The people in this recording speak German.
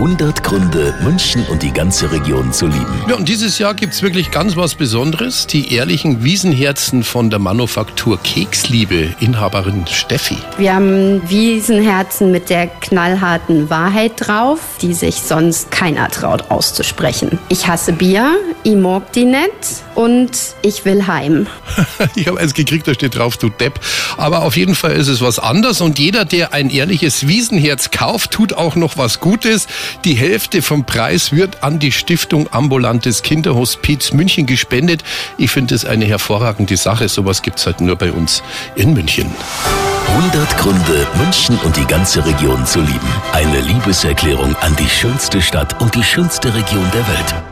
100 Gründe, München und die ganze Region zu lieben. Ja, und dieses Jahr gibt's wirklich ganz was Besonderes. Die ehrlichen Wiesenherzen von der Manufaktur Keksliebe, Inhaberin Steffi. Wir haben Wiesenherzen mit der knallharten Wahrheit drauf, die sich sonst keiner traut auszusprechen. Ich hasse Bier, ich mag die nicht und ich will heim. ich habe eins gekriegt, da steht drauf, du Depp. Aber auf jeden Fall ist es was anderes und jeder, der ein ehrliches Wiesenherz kauft, tut auch noch was Gutes. Die Hälfte vom Preis wird an die Stiftung Ambulantes Kinderhospiz München gespendet. Ich finde es eine hervorragende Sache. Sowas gibt's halt nur bei uns in München. 100 Gründe, München und die ganze Region zu lieben. Eine Liebeserklärung an die schönste Stadt und die schönste Region der Welt.